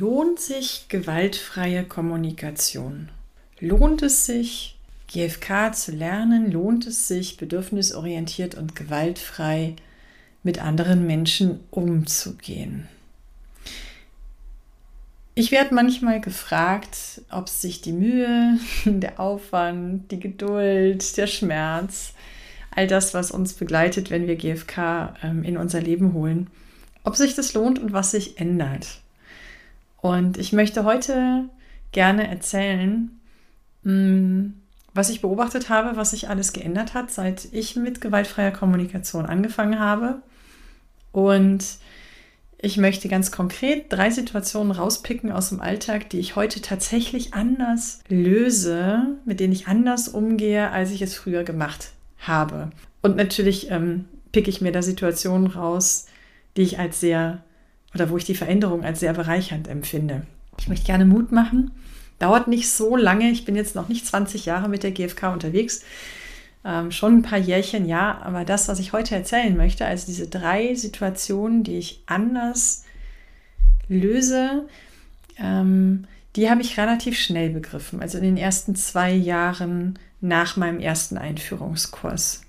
Lohnt sich gewaltfreie Kommunikation? Lohnt es sich, GFK zu lernen? Lohnt es sich, bedürfnisorientiert und gewaltfrei mit anderen Menschen umzugehen? Ich werde manchmal gefragt, ob sich die Mühe, der Aufwand, die Geduld, der Schmerz, all das, was uns begleitet, wenn wir GFK ähm, in unser Leben holen, ob sich das lohnt und was sich ändert. Und ich möchte heute gerne erzählen, mm, was ich beobachtet habe, was sich alles geändert hat, seit ich mit gewaltfreier Kommunikation angefangen habe. Und ich möchte ganz konkret drei Situationen rauspicken aus dem Alltag, die ich heute tatsächlich anders löse, mit denen ich anders umgehe, als ich es früher gemacht habe. Und natürlich ähm, picke ich mir da Situationen raus, die ich als sehr oder wo ich die Veränderung als sehr bereichernd empfinde. Ich möchte gerne Mut machen. Dauert nicht so lange. Ich bin jetzt noch nicht 20 Jahre mit der GfK unterwegs. Ähm, schon ein paar Jährchen, ja. Aber das, was ich heute erzählen möchte, also diese drei Situationen, die ich anders löse, ähm, die habe ich relativ schnell begriffen. Also in den ersten zwei Jahren nach meinem ersten Einführungskurs.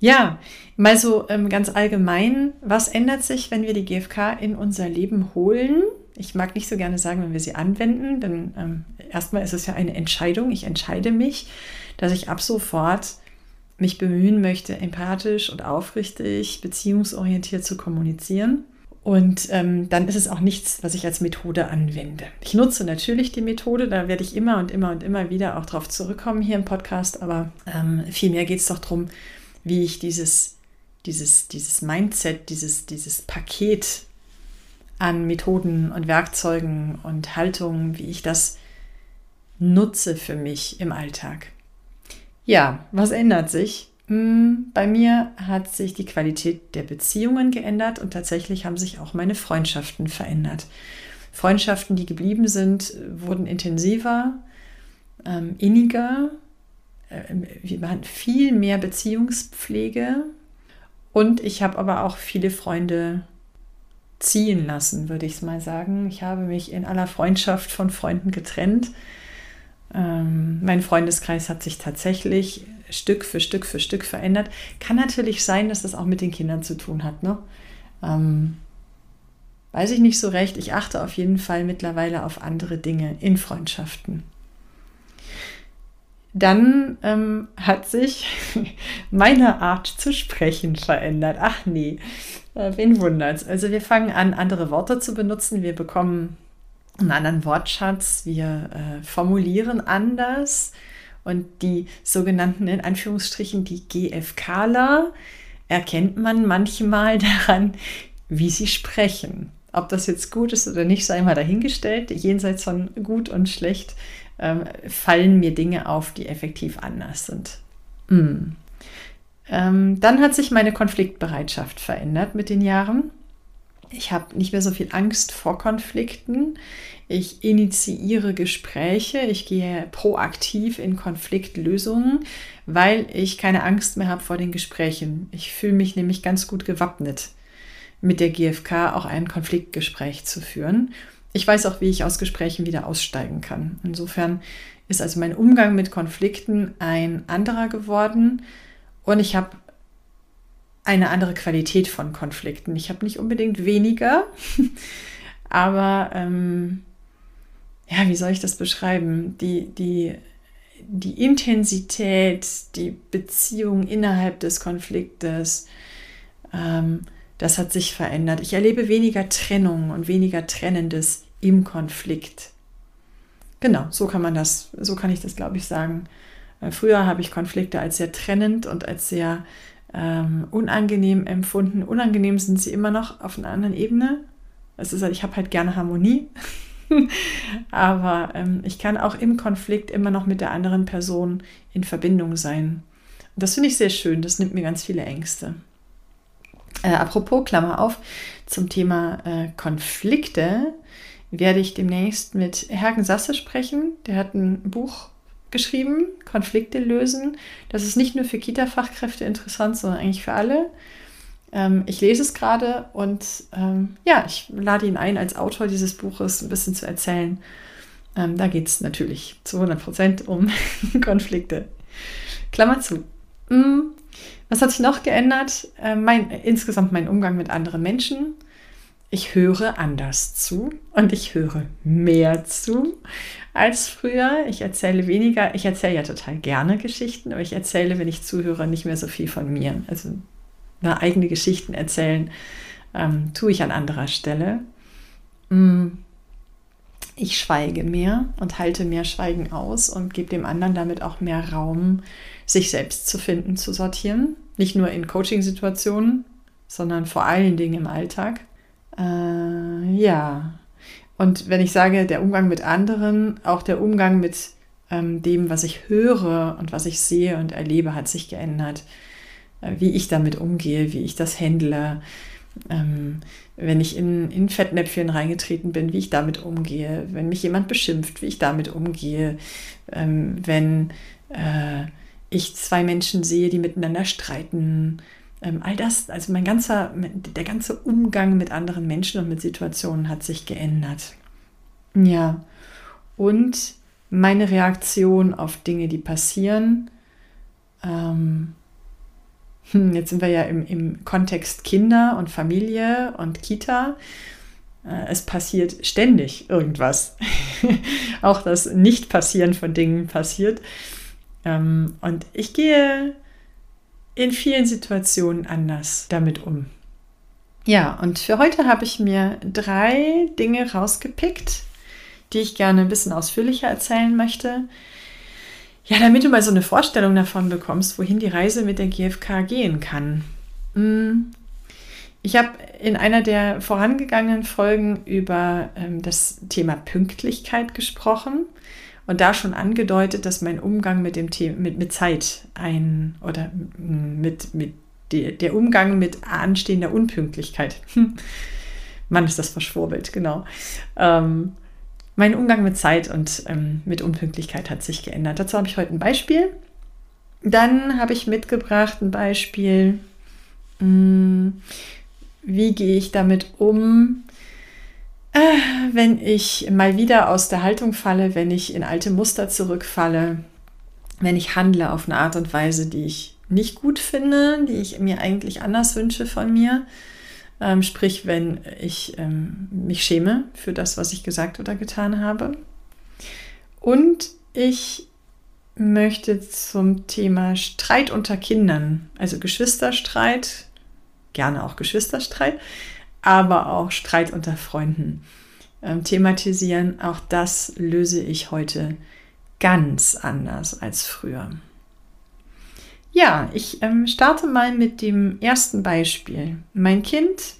Ja, mal so ähm, ganz allgemein, was ändert sich, wenn wir die GfK in unser Leben holen? Ich mag nicht so gerne sagen, wenn wir sie anwenden, denn ähm, erstmal ist es ja eine Entscheidung. Ich entscheide mich, dass ich ab sofort mich bemühen möchte, empathisch und aufrichtig, beziehungsorientiert zu kommunizieren. Und ähm, dann ist es auch nichts, was ich als Methode anwende. Ich nutze natürlich die Methode, da werde ich immer und immer und immer wieder auch drauf zurückkommen hier im Podcast, aber ähm, vielmehr geht es doch darum, wie ich dieses, dieses, dieses Mindset, dieses, dieses Paket an Methoden und Werkzeugen und Haltungen, wie ich das nutze für mich im Alltag. Ja, was ändert sich? Hm, bei mir hat sich die Qualität der Beziehungen geändert und tatsächlich haben sich auch meine Freundschaften verändert. Freundschaften, die geblieben sind, wurden intensiver, ähm, inniger, wir machen viel mehr Beziehungspflege und ich habe aber auch viele Freunde ziehen lassen, würde ich es mal sagen. Ich habe mich in aller Freundschaft von Freunden getrennt. Ähm, mein Freundeskreis hat sich tatsächlich Stück für Stück für Stück verändert. Kann natürlich sein, dass das auch mit den Kindern zu tun hat. Ne? Ähm, weiß ich nicht so recht. Ich achte auf jeden Fall mittlerweile auf andere Dinge in Freundschaften. Dann ähm, hat sich meine Art zu sprechen verändert. Ach nee, äh, wen wundert's? Also wir fangen an, andere Worte zu benutzen. Wir bekommen einen anderen Wortschatz. Wir äh, formulieren anders. Und die sogenannten, in Anführungsstrichen, die GFKler, erkennt man manchmal daran, wie sie sprechen. Ob das jetzt gut ist oder nicht, sei mal dahingestellt. Jenseits von gut und schlecht ähm, fallen mir Dinge auf, die effektiv anders sind. Mm. Ähm, dann hat sich meine Konfliktbereitschaft verändert mit den Jahren. Ich habe nicht mehr so viel Angst vor Konflikten. Ich initiiere Gespräche. Ich gehe proaktiv in Konfliktlösungen, weil ich keine Angst mehr habe vor den Gesprächen. Ich fühle mich nämlich ganz gut gewappnet, mit der GfK auch ein Konfliktgespräch zu führen ich weiß auch, wie ich aus Gesprächen wieder aussteigen kann. Insofern ist also mein Umgang mit Konflikten ein anderer geworden und ich habe eine andere Qualität von Konflikten. Ich habe nicht unbedingt weniger, aber ähm, ja, wie soll ich das beschreiben? Die, die, die Intensität, die Beziehung innerhalb des Konfliktes, ähm, das hat sich verändert. Ich erlebe weniger Trennung und weniger Trennendes im Konflikt. Genau, so kann man das, so kann ich das, glaube ich, sagen. Äh, früher habe ich Konflikte als sehr trennend und als sehr ähm, unangenehm empfunden. Unangenehm sind sie immer noch auf einer anderen Ebene. Es ist halt, ich habe halt gerne Harmonie. Aber ähm, ich kann auch im Konflikt immer noch mit der anderen Person in Verbindung sein. Und das finde ich sehr schön. Das nimmt mir ganz viele Ängste. Äh, apropos, Klammer auf, zum Thema äh, Konflikte werde ich demnächst mit Hergen Sasse sprechen. Der hat ein Buch geschrieben, Konflikte lösen. Das ist nicht nur für Kita-Fachkräfte interessant, sondern eigentlich für alle. Ähm, ich lese es gerade und ähm, ja, ich lade ihn ein, als Autor dieses Buches ein bisschen zu erzählen. Ähm, da geht es natürlich zu 100 Prozent um Konflikte. Klammer zu. Mm, was hat sich noch geändert? Äh, mein, insgesamt mein Umgang mit anderen Menschen. Ich höre anders zu und ich höre mehr zu als früher. Ich erzähle weniger. Ich erzähle ja total gerne Geschichten, aber ich erzähle, wenn ich zuhöre, nicht mehr so viel von mir. Also na, eigene Geschichten erzählen ähm, tue ich an anderer Stelle. Mm. Ich schweige mehr und halte mehr Schweigen aus und gebe dem anderen damit auch mehr Raum, sich selbst zu finden, zu sortieren. Nicht nur in Coaching-Situationen, sondern vor allen Dingen im Alltag. Äh, ja. Und wenn ich sage, der Umgang mit anderen, auch der Umgang mit ähm, dem, was ich höre und was ich sehe und erlebe, hat sich geändert. Äh, wie ich damit umgehe, wie ich das handle. Ähm, wenn ich in, in Fettnäpfchen reingetreten bin, wie ich damit umgehe, wenn mich jemand beschimpft, wie ich damit umgehe, ähm, wenn äh, ich zwei Menschen sehe, die miteinander streiten, ähm, all das, also mein ganzer, der ganze Umgang mit anderen Menschen und mit Situationen hat sich geändert. Ja, und meine Reaktion auf Dinge, die passieren, ähm, hm, jetzt sind wir ja im, im Kontext Kinder und Familie und Kita. Äh, es passiert ständig irgendwas. Auch das Nicht-Passieren von Dingen passiert. Ähm, und ich gehe in vielen Situationen anders damit um. Ja, und für heute habe ich mir drei Dinge rausgepickt, die ich gerne ein bisschen ausführlicher erzählen möchte. Ja, damit du mal so eine Vorstellung davon bekommst, wohin die Reise mit der GfK gehen kann. Hm. Ich habe in einer der vorangegangenen Folgen über ähm, das Thema Pünktlichkeit gesprochen und da schon angedeutet, dass mein Umgang mit dem Thema, mit, mit Zeit ein oder mit, mit die, der Umgang mit anstehender Unpünktlichkeit. Mann, ist das verschwurbelt, genau. Ähm, mein Umgang mit Zeit und ähm, mit Unpünktlichkeit hat sich geändert. Dazu habe ich heute ein Beispiel. Dann habe ich mitgebracht ein Beispiel, mh, hm, wie gehe ich damit um, äh, wenn ich mal wieder aus der Haltung falle, wenn ich in alte Muster zurückfalle, wenn ich handle auf eine Art und Weise, die ich nicht gut finde, die ich mir eigentlich anders wünsche von mir. Ähm, sprich, wenn ich ähm, mich schäme für das, was ich gesagt oder getan habe. Und ich möchte zum Thema Streit unter Kindern, also Geschwisterstreit, gerne auch Geschwisterstreit, aber auch Streit unter Freunden ähm, thematisieren. Auch das löse ich heute ganz anders als früher. Ja, ich ähm, starte mal mit dem ersten Beispiel. Mein Kind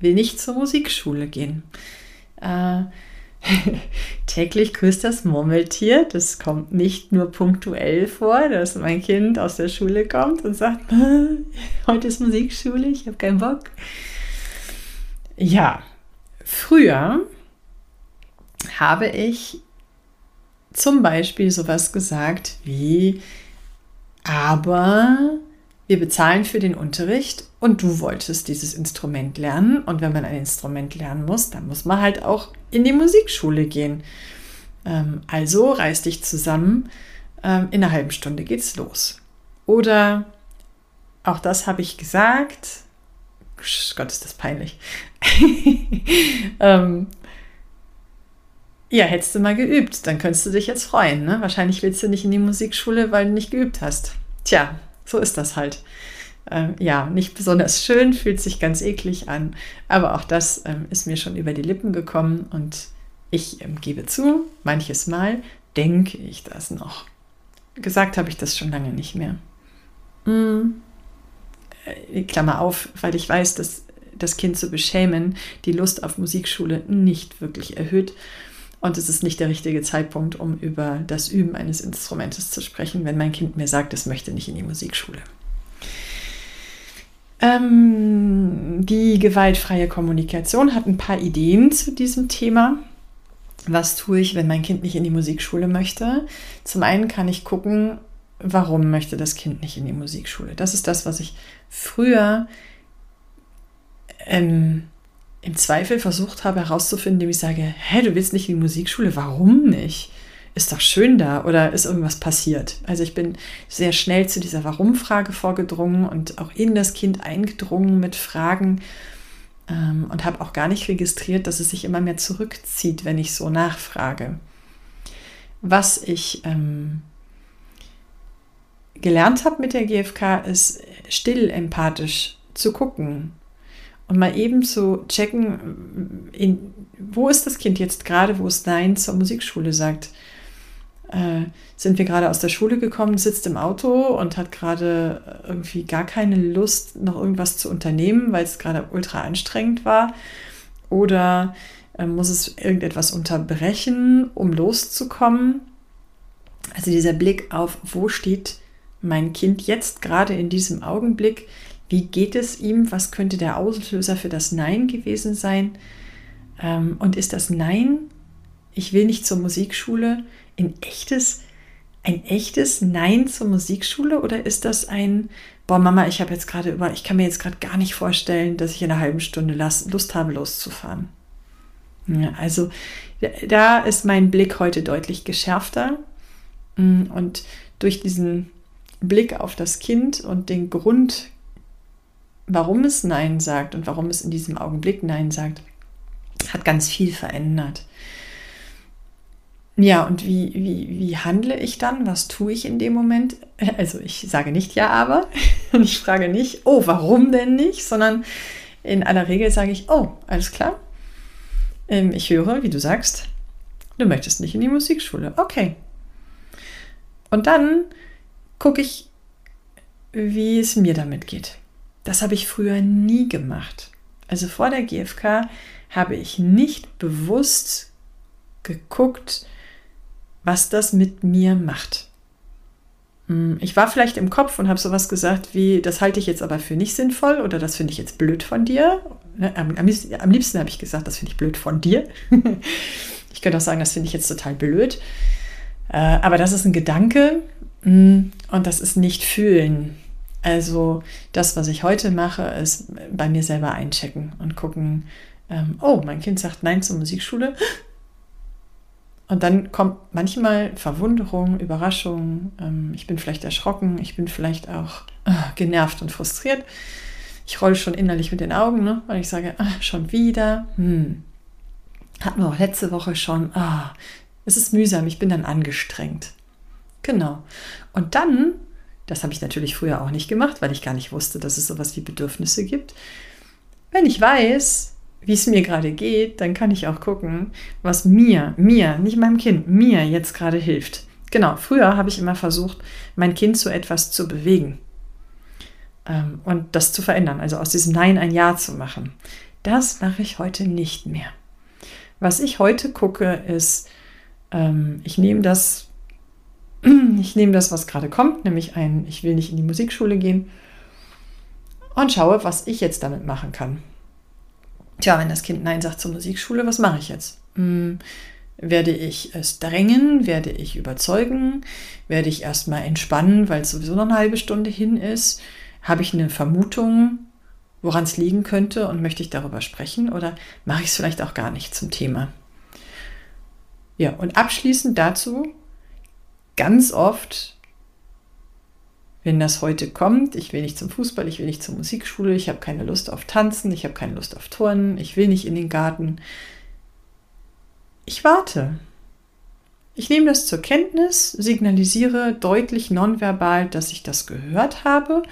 will nicht zur Musikschule gehen. Äh, täglich grüßt das Murmeltier. Das kommt nicht nur punktuell vor, dass mein Kind aus der Schule kommt und sagt, heute ist Musikschule, ich habe keinen Bock. Ja, früher habe ich zum Beispiel sowas gesagt wie, aber wir bezahlen für den Unterricht und du wolltest dieses Instrument lernen. Und wenn man ein Instrument lernen muss, dann muss man halt auch in die Musikschule gehen. Ähm, also reiß dich zusammen, ähm, in einer halben Stunde geht's los. Oder auch das habe ich gesagt, Gott, ist das peinlich. ähm, ja, hättest du mal geübt, dann könntest du dich jetzt freuen. Ne? Wahrscheinlich willst du nicht in die Musikschule, weil du nicht geübt hast. Tja, so ist das halt. Ähm, ja, nicht besonders schön, fühlt sich ganz eklig an, aber auch das ähm, ist mir schon über die Lippen gekommen und ich ähm, gebe zu, manches Mal denke ich das noch. Gesagt habe ich das schon lange nicht mehr. Mm. äh, Klammer auf, weil ich weiß, dass das Kind zu beschämen die Lust auf Musikschule nicht wirklich erhöht. Und es ist nicht der richtige Zeitpunkt, um über das Üben eines Instrumentes zu sprechen, wenn mein Kind mir sagt, es möchte nicht in die Musikschule. Ähm, die gewaltfreie Kommunikation hat ein paar Ideen zu diesem Thema. Was tue ich, wenn mein Kind nicht in die Musikschule möchte? Zum einen kann ich gucken, warum möchte das Kind nicht in die Musikschule. Das ist das, was ich früher ähm, im Zweifel versucht habe herauszufinden, indem ich sage, hä, du willst nicht in die Musikschule, warum nicht? Ist doch schön da oder ist irgendwas passiert? Also ich bin sehr schnell zu dieser Warum-Frage vorgedrungen und auch in das Kind eingedrungen mit Fragen ähm, und habe auch gar nicht registriert, dass es sich immer mehr zurückzieht, wenn ich so nachfrage. Was ich ähm, gelernt habe mit der GfK ist still empathisch zu gucken und mal eben zu checken, in, wo ist das Kind jetzt gerade, wo es Nein zur Musikschule sagt. Äh, sind wir gerade aus der Schule gekommen, sitzt im Auto und hat gerade irgendwie gar keine Lust, noch irgendwas zu unternehmen, weil es gerade ultra anstrengend war. Oder äh, muss es irgendetwas unterbrechen, um loszukommen. Also dieser Blick auf, wo steht mein Kind jetzt gerade in diesem Augenblick, wie geht es ihm? Was könnte der Auslöser für das Nein gewesen sein? Ähm, und ist das Nein, ich will nicht zur Musikschule, ein echtes, ein echtes Nein zur Musikschule oder ist das ein, boah Mama, ich habe jetzt gerade über, ich kann mir jetzt gerade gar nicht vorstellen, dass ich in einer halben Stunde Lust habe, loszufahren. Ja, also da ist mein Blick heute deutlich geschärfter mm, und durch diesen Blick auf das Kind und den Grund warum es Nein sagt und warum es in diesem Augenblick Nein sagt, hat ganz viel verändert. Ja, und wie, wie, wie handle ich dann? Was tue ich in dem Moment? Also ich sage nicht ja, aber und ich frage nicht, oh, warum denn nicht, sondern in aller Regel sage ich, oh, alles klar. Ähm, ich höre, wie du sagst, du möchtest nicht in die Musikschule. Okay. Und dann gucke ich, wie es mir damit geht. Das habe ich früher nie gemacht. Also vor der GfK habe ich nicht bewusst geguckt, was das mit mir macht. Hm, ich war vielleicht im Kopf und habe sowas gesagt wie, das halte ich jetzt aber für nicht sinnvoll oder das finde ich jetzt blöd von dir. Ne, am, am liebsten, am liebsten habe ich gesagt, das finde ich blöd von dir. ich könnte auch sagen, das finde ich jetzt total blöd. Äh, aber das ist ein Gedanke hm, und das ist nicht fühlen. Also das, was ich heute mache, ist bei mir selber einchecken und gucken, ähm, oh, mein Kind sagt Nein zur Musikschule. Und dann kommt manchmal Verwunderung, Überraschung, ähm, ich bin vielleicht erschrocken, ich bin vielleicht auch äh, genervt und frustriert. Ich rolle schon innerlich mit den Augen, ne? weil ich sage, ah, schon wieder. Hm. Hatten wir auch letzte Woche schon. Ah, es ist mühsam, ich bin dann angestrengt. Genau. Und dann das habe ich natürlich früher auch nicht gemacht, weil ich gar nicht wusste, dass es sowas wie Bedürfnisse gibt. Wenn ich weiß, wie es mir gerade geht, dann kann ich auch gucken, was mir, mir, nicht meinem Kind, mir jetzt gerade hilft. Genau, früher habe ich immer versucht, mein Kind zu etwas zu bewegen ähm, und das zu verändern, also aus diesem Nein ein Ja zu machen. Das mache ich heute nicht mehr. Was ich heute gucke, ist, ähm, ich nehme das ich nehme das, was gerade kommt, nämlich ein, ich will nicht in die Musikschule gehen und schaue, was ich jetzt damit machen kann. Tja, wenn das Kind Nein sagt zur Musikschule, was mache ich jetzt? Hm, werde ich es drängen? Werde ich überzeugen? Werde ich erstmal entspannen, weil es sowieso noch eine halbe Stunde hin ist? Habe ich eine Vermutung, woran es liegen könnte und möchte ich darüber sprechen? Oder mache ich es vielleicht auch gar nicht zum Thema? Ja, und abschließend dazu ganz oft, wenn das heute kommt, ich will nicht zum Fußball, ich will nicht zur Musikschule, ich habe keine Lust auf Tanzen, ich habe keine Lust auf Turnen, ich will nicht in den Garten. Ich warte. Ich nehme das zur Kenntnis, signalisiere deutlich nonverbal, dass ich das gehört habe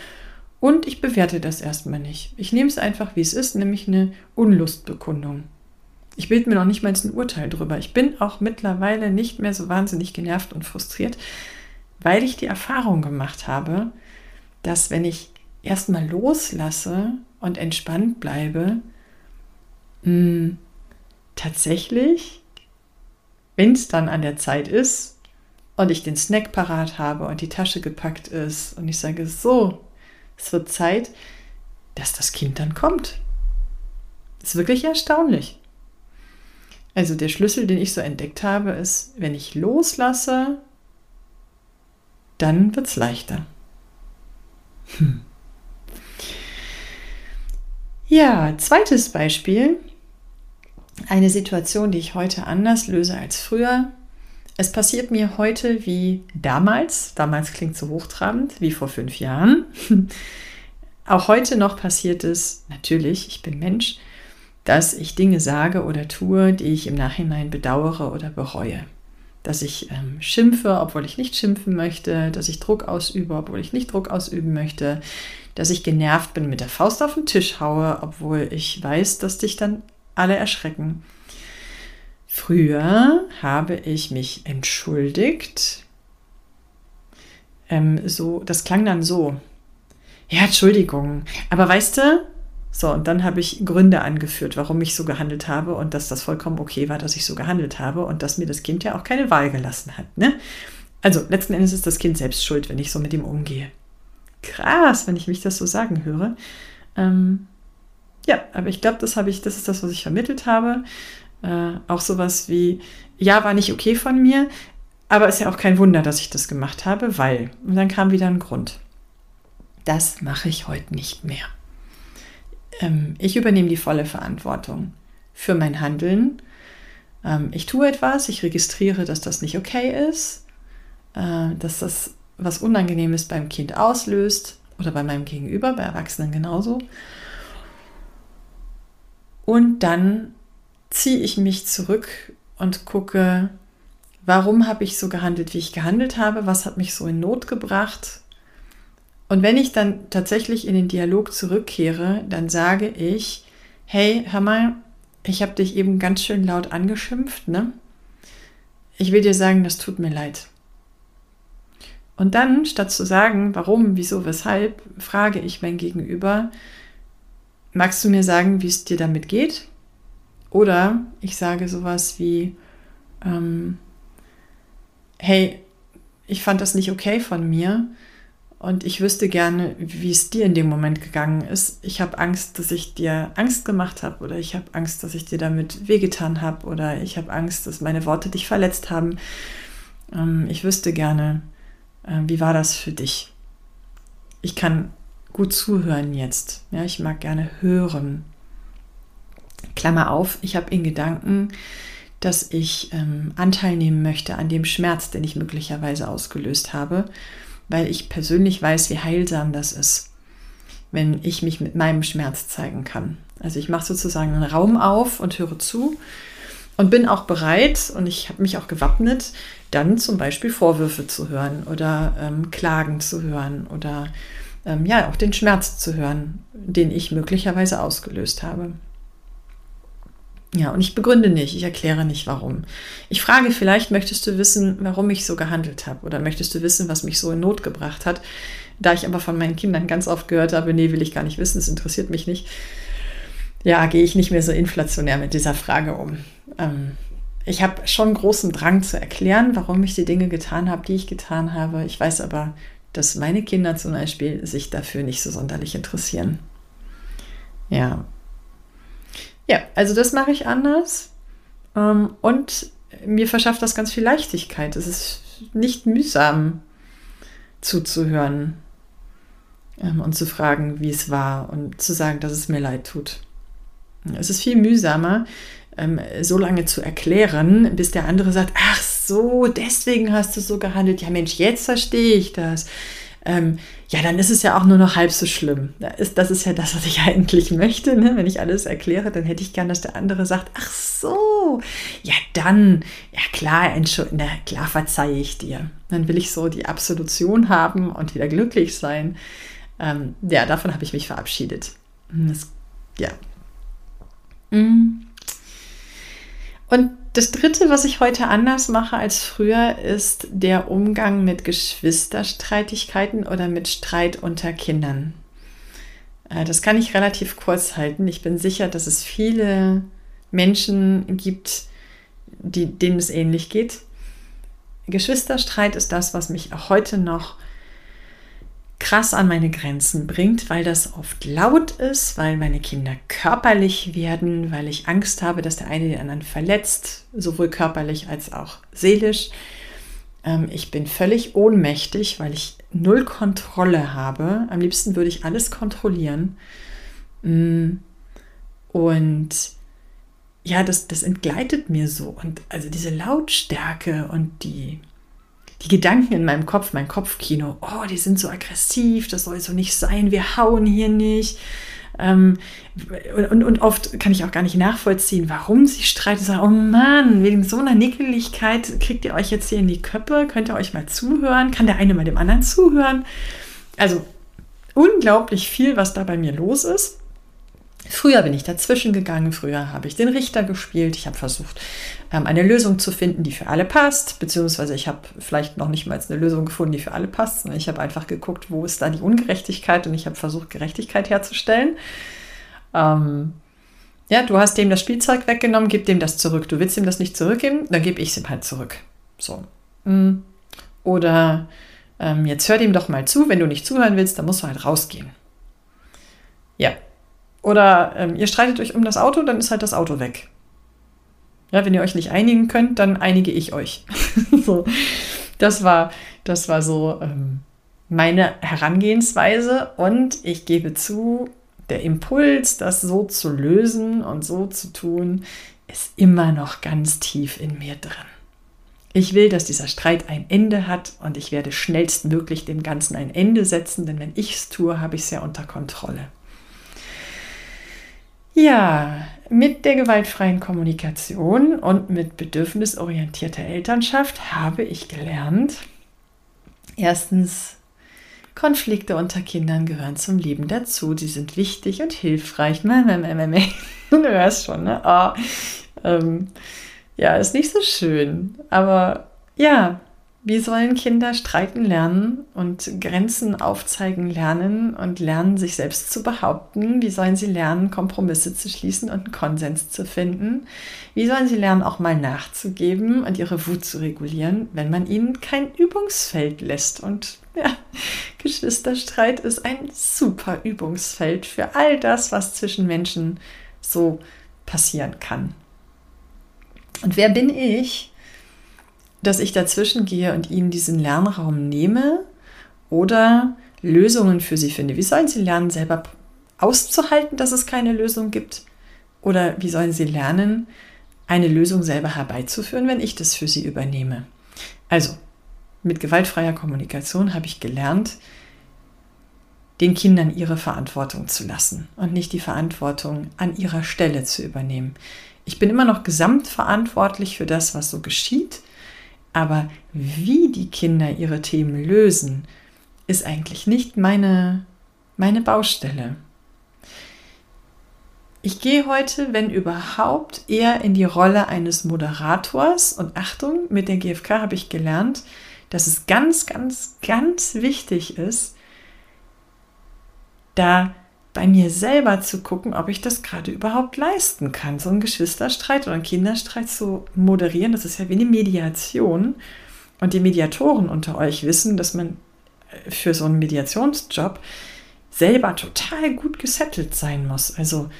und ich bewerte das erstmal nicht. Ich nehme es einfach, wie es ist, nämlich eine Unlustbekundung. Ich bilde mir noch nicht mal ein Urteil drüber. Ich bin auch mittlerweile nicht mehr so wahnsinnig genervt und frustriert, weil ich die Erfahrung gemacht habe, dass wenn ich erstmal loslasse und entspannt bleibe, mh, hm, tatsächlich, wenn es dann an der Zeit ist und ich den Snack parat habe und die Tasche gepackt ist und ich sage, so, es wird Zeit, dass das Kind dann kommt. Das ist wirklich erstaunlich. Also der Schlüssel, den ich so entdeckt habe, ist, wenn ich loslasse, dann wird es leichter. Hm. Ja, zweites Beispiel. Eine Situation, die ich heute anders löse als früher. Es passiert mir heute wie damals, damals klingt so hochtrabend, wie vor fünf Jahren. Auch heute noch passiert es, natürlich, ich bin Mensch, dass ich Dinge sage oder tue, die ich im Nachhinein bedauere oder bereue. Dass ich ähm, schimpfe, obwohl ich nicht schimpfen möchte, dass ich Druck ausübe, obwohl ich nicht Druck ausüben möchte, dass ich genervt bin, mit der Faust auf den Tisch haue, obwohl ich weiß, dass dich dann alle erschrecken. Früher habe ich mich entschuldigt. Ähm, so, das klang dann so. Ja, Entschuldigung. Aber weißt du, so, und dann habe ich Gründe angeführt, warum ich so gehandelt habe und dass das vollkommen okay war, dass ich so gehandelt habe und dass mir das Kind ja auch keine Wahl gelassen hat. Ne? Also letzten Endes ist das Kind selbst schuld, wenn ich so mit ihm umgehe. Krass, wenn ich mich das so sagen höre. Ähm, ja, aber ich glaube, das habe ich, das ist das, was ich vermittelt habe. Äh, auch sowas wie, ja, war nicht okay von mir, aber ist ja auch kein Wunder, dass ich das gemacht habe, weil. Und dann kam wieder ein Grund. Das mache ich heute nicht mehr. Ähm, ich übernehme die volle Verantwortung für mein Handeln. Ähm, ich tue etwas, ich registriere, dass das nicht okay ist, äh, dass das was Unangenehmes beim Kind auslöst oder bei meinem Gegenüber, bei Erwachsenen genauso. Und dann ziehe ich mich zurück und gucke, warum habe ich so gehandelt, wie ich gehandelt habe, was hat mich so in Not gebracht. Und wenn ich dann tatsächlich in den Dialog zurückkehre, dann sage ich, hey, hör mal, ich habe dich eben ganz schön laut angeschimpft, ne? Ich will dir sagen, das tut mir leid. Und dann, statt zu sagen, warum, wieso, weshalb, frage ich mein Gegenüber, magst du mir sagen, wie es dir damit geht? Oder ich sage sowas wie, ähm, hey, ich fand das nicht okay von mir und ich wüsste gerne, wie es dir in dem Moment gegangen ist. Ich habe Angst, dass ich dir Angst gemacht habe oder ich habe Angst, dass ich dir damit wehgetan habe oder ich habe Angst, dass meine Worte dich verletzt haben. Ähm, ich wüsste gerne, äh, wie war das für dich? Ich kann gut zuhören jetzt. Ja, ich mag gerne hören. Klammer auf, ich habe in Gedanken, dass ich ähm, Anteil nehmen möchte an dem Schmerz, den ich möglicherweise ausgelöst habe, weil ich persönlich weiß, wie heilsam das ist, wenn ich mich mit meinem Schmerz zeigen kann. Also ich mache sozusagen einen Raum auf und höre zu und bin auch bereit und ich habe mich auch gewappnet, dann zum Beispiel Vorwürfe zu hören oder ähm, Klagen zu hören oder ähm, ja auch den Schmerz zu hören, den ich möglicherweise ausgelöst habe. Ja, und ich begründe nicht, ich erkläre nicht warum. Ich frage vielleicht, möchtest du wissen, warum ich so gehandelt habe oder möchtest du wissen, was mich so in Not gebracht hat? Da ich aber von meinen Kindern ganz oft gehört habe, nee, will ich gar nicht wissen, es interessiert mich nicht. Ja, gehe ich nicht mehr so inflationär mit dieser Frage um. Ähm, ich habe schon großen Drang zu erklären, warum ich die Dinge getan habe, die ich getan habe. Ich weiß aber, dass meine Kinder zum Beispiel sich dafür nicht so sonderlich interessieren. Ja. Ja, also das mache ich anders. Ähm, und mir verschafft das ganz viel Leichtigkeit. Es ist nicht mühsam zuzuhören ähm, und zu fragen, wie es war und zu sagen, dass es mir leid tut. Es ist viel mühsamer, ähm, so lange zu erklären, bis der andere sagt, ach so, deswegen hast du so gehandelt. Ja Mensch, jetzt verstehe ich das. Ähm, ja, dann ist es ja auch nur noch halb so schlimm. Das ist, ja das, was ich eigentlich möchte. Ne? Wenn ich alles erkläre, dann hätte ich gern, dass der andere sagt, ach so, ja dann, ja klar, na, klar verzeihe ich dir. Dann will ich so die Absolution haben und wieder glücklich sein. Ähm, ja, davon habe ich mich verabschiedet. Das, ja. Mhm. Und das Dritte, was ich heute anders mache als früher, ist der Umgang mit Geschwisterstreitigkeiten oder mit Streit unter Kindern. Äh, das kann ich relativ kurz halten. Ich bin sicher, dass es viele Menschen gibt, die, denen es ähnlich geht. Geschwisterstreit ist das, was mich heute noch krass an meine Grenzen bringt, weil das oft laut ist, weil meine Kinder körperlich werden, weil ich Angst habe, dass der eine den anderen verletzt, sowohl körperlich als auch seelisch. Ähm, ich bin völlig ohnmächtig, weil ich null Kontrolle habe. Am liebsten würde ich alles kontrollieren. Mm. Und ja, das, das entgleitet mir so. Und also diese Lautstärke und die die Gedanken in meinem Kopf, mein Kopfkino, oh, die sind so aggressiv, das soll so nicht sein, wir hauen hier nicht. Ähm, und, und, oft kann ich auch gar nicht nachvollziehen, warum sie streiten. Sagen, oh Mann, wegen so einer Nickeligkeit kriegt ihr euch jetzt hier in die Köppe, könnt ihr euch mal zuhören, kann der eine mal dem anderen zuhören. Also unglaublich viel, was da bei mir los ist. Früher bin ich dazwischen gegangen, früher habe ich den Richter gespielt, ich habe versucht, ähm, eine Lösung zu finden, die für alle passt, beziehungsweise ich habe vielleicht noch nicht mal eine Lösung gefunden, die für alle passt, sondern ich habe einfach geguckt, wo ist da die Ungerechtigkeit und ich habe versucht, Gerechtigkeit herzustellen. Ähm, ja, du hast dem das Spielzeug weggenommen, gib dem das zurück. Du willst ihm das nicht zurückgeben, dann gebe ich es ihm halt zurück. So. Mm. Oder ähm, jetzt hör dem doch mal zu, wenn du nicht zuhören willst, dann musst du halt rausgehen. Ja, oder ähm, ihr streitet euch um das Auto, dann ist halt das Auto weg. Ja, wenn ihr euch nicht einigen könnt, dann einige ich euch. so, das war, das war so ähm, meine Herangehensweise und ich gebe zu, der Impuls, das so zu lösen und so zu tun, ist immer noch ganz tief in mir drin. Ich will, dass dieser Streit ein Ende hat und ich werde schnellstmöglich dem Ganzen ein Ende setzen, denn wenn ich es tue, habe ich es ja unter Kontrolle. Ja, mit der gewaltfreien Kommunikation und mit bedürfnisorientierter Elternschaft habe ich gelernt, erstens, Konflikte unter Kindern gehören zum Leben dazu. Die sind wichtig und hilfreich. Du hörst schon, ne? Oh, ähm, ja, ist nicht so schön. Aber ja, wie sollen Kinder streiten lernen und Grenzen aufzeigen lernen und lernen, sich selbst zu behaupten? Wie sollen sie lernen, Kompromisse zu schließen und einen Konsens zu finden? Wie sollen sie lernen, auch mal nachzugeben und ihre Wut zu regulieren, wenn man ihnen kein Übungsfeld lässt? Und ja, Geschwisterstreit ist ein super Übungsfeld für all das, was zwischen Menschen so passieren kann. Und wer bin ich, dass ich dazwischen gehe und ihnen diesen Lernraum nehme oder Lösungen für sie finde. Wie sollen sie lernen, selber auszuhalten, dass es keine Lösung gibt? Oder wie sollen sie lernen, eine Lösung selber herbeizuführen, wenn ich das für sie übernehme? Also, mit gewaltfreier Kommunikation habe ich gelernt, den Kindern ihre Verantwortung zu lassen und nicht die Verantwortung an ihrer Stelle zu übernehmen. Ich bin immer noch gesamtverantwortlich für das, was so geschieht, aber wie die Kinder ihre Themen lösen, ist eigentlich nicht meine, meine Baustelle. Ich gehe heute, wenn überhaupt, eher in die Rolle eines Moderators. Und Achtung, mit der GfK habe ich gelernt, dass es ganz, ganz, ganz wichtig ist, da bei mir selber zu gucken, ob ich das gerade überhaupt leisten kann. So einen Geschwisterstreit oder einen Kinderstreit zu moderieren, das ist ja wie eine Mediation. Und die Mediatoren unter euch wissen, dass man äh, für so einen Mediationsjob selber total gut gesettelt sein muss. Also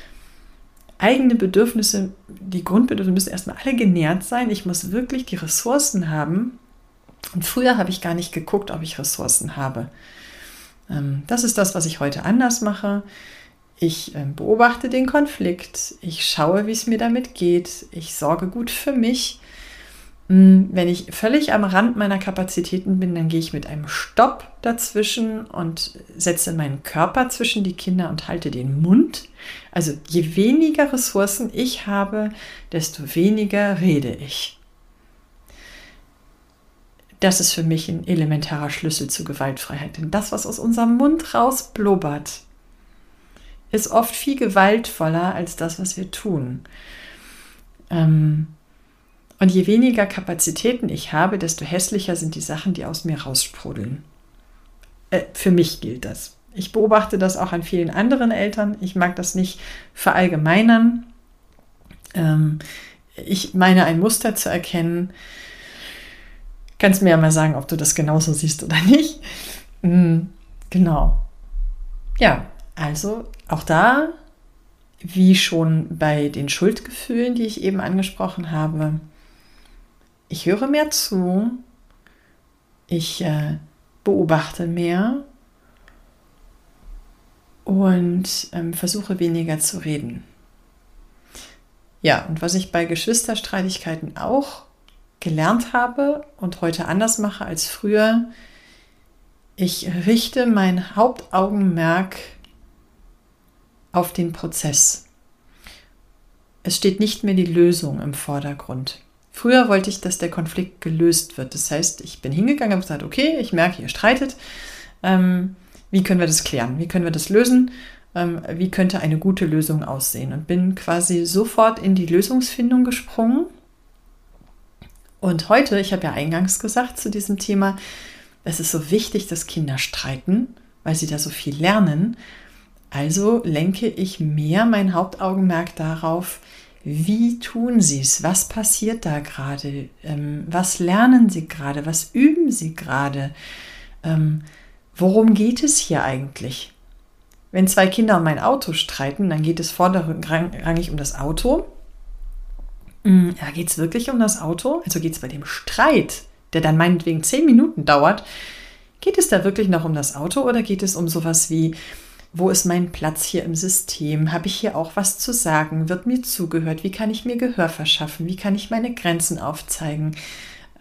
eigene Bedürfnisse, die Grundbedürfnisse müssen erstmal alle genährt sein. Ich muss wirklich die Ressourcen haben. Und früher habe ich gar nicht geguckt, ob ich Ressourcen habe. Ähm, das ist das, was ich heute anders mache. Ich ähm, beobachte den Konflikt, ich schaue, wie es mir damit geht, ich sorge gut für mich. Hm, wenn ich völlig am Rand meiner Kapazitäten bin, dann gehe ich mit einem Stopp dazwischen und setze meinen Körper zwischen die Kinder und halte den Mund. Also je weniger Ressourcen ich habe, desto weniger rede ich. Das ist für mich ein elementarer Schlüssel zur Gewaltfreiheit. Denn das, was aus unserem Mund rausblubbert, ist oft viel gewaltvoller als das, was wir tun. Ähm, und je weniger Kapazitäten ich habe, desto hässlicher sind die Sachen, die aus mir raussprudeln. Äh, für mich gilt das. Ich beobachte das auch an vielen anderen Eltern. Ich mag das nicht verallgemeinern. Ähm, ich meine, ein Muster zu erkennen. Kannst mir ja mal sagen, ob du das genauso siehst oder nicht. Mhm, genau. Ja, also auch da, wie schon bei den Schuldgefühlen, die ich eben angesprochen habe, ich höre mehr zu, ich äh, beobachte mehr und ähm, versuche weniger zu reden. Ja, und was ich bei Geschwisterstreitigkeiten auch gelernt habe und heute anders mache als früher, ich richte mein Hauptaugenmerk auf den Prozess. Es steht nicht mehr die Lösung im Vordergrund. Früher wollte ich, dass der Konflikt gelöst wird. Das heißt, ich bin hingegangen und gesagt, okay, ich merke, ihr streitet. Ähm, wie können wir das klären? Wie können wir das lösen? Ähm, wie könnte eine gute Lösung aussehen? Und bin quasi sofort in die Lösungsfindung gesprungen. Und heute, ich habe ja eingangs gesagt zu diesem Thema, es ist so wichtig, dass Kinder streiten, weil sie da so viel lernen. Also lenke ich mehr mein Hauptaugenmerk darauf, wie tun sie es? Was passiert da gerade? Ähm, was lernen sie gerade? Was üben sie gerade? Ähm, worum geht es hier eigentlich? Wenn zwei Kinder um ein Auto streiten, dann geht es vorderrangig um das Auto. Mm, ja, geht es wirklich um das Auto? Also geht es bei dem Streit, der dann meinetwegen zehn Minuten dauert, geht es da wirklich noch um das Auto oder geht es um sowas wie, wo ist mein Platz hier im System? Habe ich hier auch was zu sagen? Wird mir zugehört? Wie kann ich mir Gehör verschaffen? Wie kann ich meine Grenzen aufzeigen?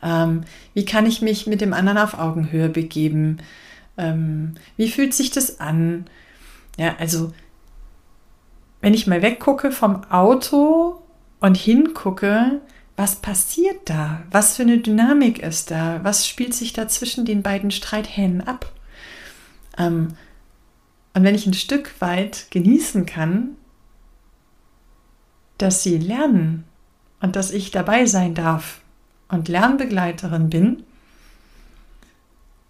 Ähm, wie kann ich mich mit dem anderen auf Augenhöhe begeben? Ähm, wie fühlt sich das an? Ja, also wenn ich mal weggucke vom Auto und hingucke, was passiert da? Was für eine Dynamik ist da? Was spielt sich da zwischen den beiden Streithähnen ab? Ähm, und wenn ich ein Stück weit genießen kann, dass sie lernen und dass ich dabei sein darf und Lernbegleiterin bin,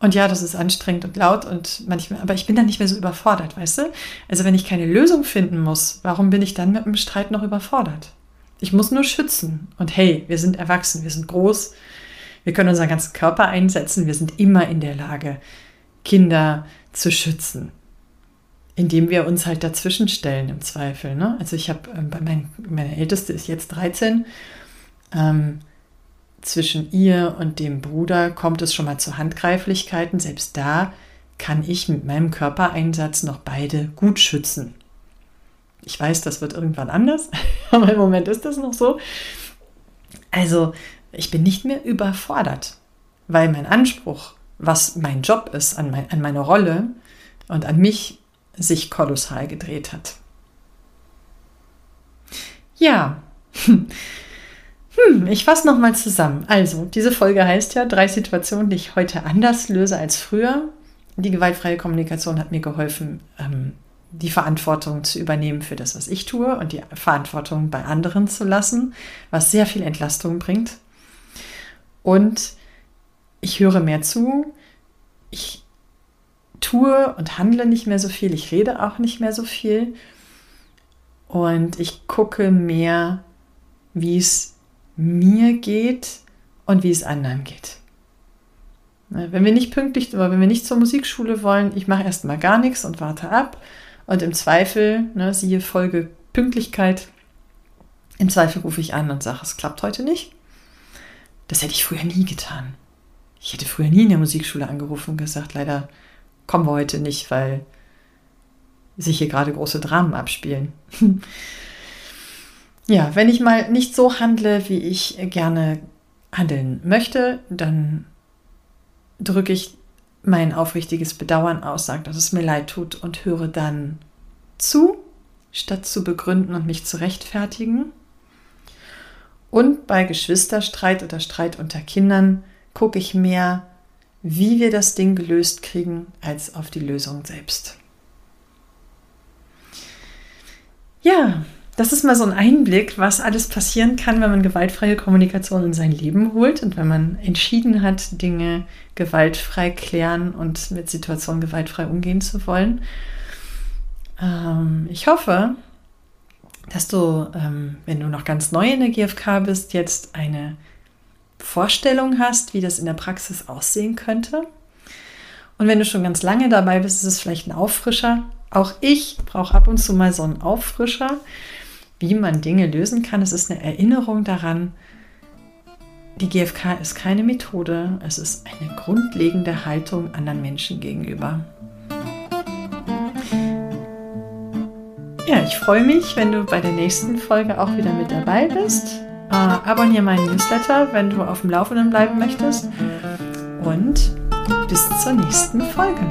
und ja, das ist anstrengend und laut und manchmal, aber ich bin dann nicht mehr so überfordert, weißt du? Also wenn ich keine Lösung finden muss, warum bin ich dann mit dem Streit noch überfordert? Ich muss nur schützen. Und hey, wir sind erwachsen, wir sind groß, wir können unseren ganzen Körper einsetzen, wir sind immer in der Lage, Kinder zu schützen. Indem wir uns halt dazwischen stellen im Zweifel. Ne? Also ich habe, ähm, mein, meine Älteste ist jetzt 13. Ähm, zwischen ihr und dem Bruder kommt es schon mal zu Handgreiflichkeiten. Selbst da kann ich mit meinem Körpereinsatz noch beide gut schützen. Ich weiß, das wird irgendwann anders, aber im Moment ist das noch so. Also, ich bin nicht mehr überfordert, weil mein Anspruch, was mein Job ist, an, mein, an meine Rolle und an mich sich kolossal gedreht hat. Ja, Hm, ich fasse nochmal zusammen. Also, diese Folge heißt ja drei Situationen, die ich heute anders löse als früher. Die gewaltfreie Kommunikation hat mir geholfen, ähm, die Verantwortung zu übernehmen für das, was ich tue und die Verantwortung bei anderen zu lassen, was sehr viel Entlastung bringt. Und ich höre mehr zu. Ich tue und handle nicht mehr so viel. Ich rede auch nicht mehr so viel. Und ich gucke mehr, wie es mir geht und wie es anderen geht. Ne, wenn wir nicht pünktlich oder wenn wir nicht zur Musikschule wollen, ich mache erstmal gar nichts und warte ab. Und im Zweifel, ne, siehe Folge Pünktlichkeit, im Zweifel rufe ich an und sage, es klappt heute nicht. Das hätte ich früher nie getan. Ich hätte früher nie in der Musikschule angerufen und gesagt, leider kommen wir heute nicht, weil sich hier gerade große Dramen abspielen. Ja, wenn ich mal nicht so handle, wie ich gerne handeln möchte, dann drücke ich mein aufrichtiges Bedauern aus, sage, dass es mir leid tut und höre dann zu, statt zu begründen und mich zu rechtfertigen. Und bei Geschwisterstreit oder Streit unter Kindern gucke ich mehr, wie wir das Ding gelöst kriegen, als auf die Lösung selbst. Ja, das ist mal so ein Einblick, was alles passieren kann, wenn man gewaltfreie Kommunikation in sein Leben holt und wenn man entschieden hat, Dinge gewaltfrei klären und mit Situationen gewaltfrei umgehen zu wollen. Ähm, ich hoffe, dass du, ähm, wenn du noch ganz neu in der GfK bist, jetzt eine Vorstellung hast, wie das in der Praxis aussehen könnte. Und wenn du schon ganz lange dabei bist, ist es vielleicht ein Auffrischer. Auch ich brauche ab und zu mal so einen Auffrischer, wie man Dinge lösen kann. Es ist eine Erinnerung daran, die GfK ist keine Methode, es ist eine grundlegende Haltung anderen Menschen gegenüber. Ja, ich freue mich, wenn du bei der nächsten Folge auch wieder mit dabei bist. Äh, abonniere meinen Newsletter, wenn du auf dem Laufenden bleiben möchtest. Und bis zur nächsten Folge.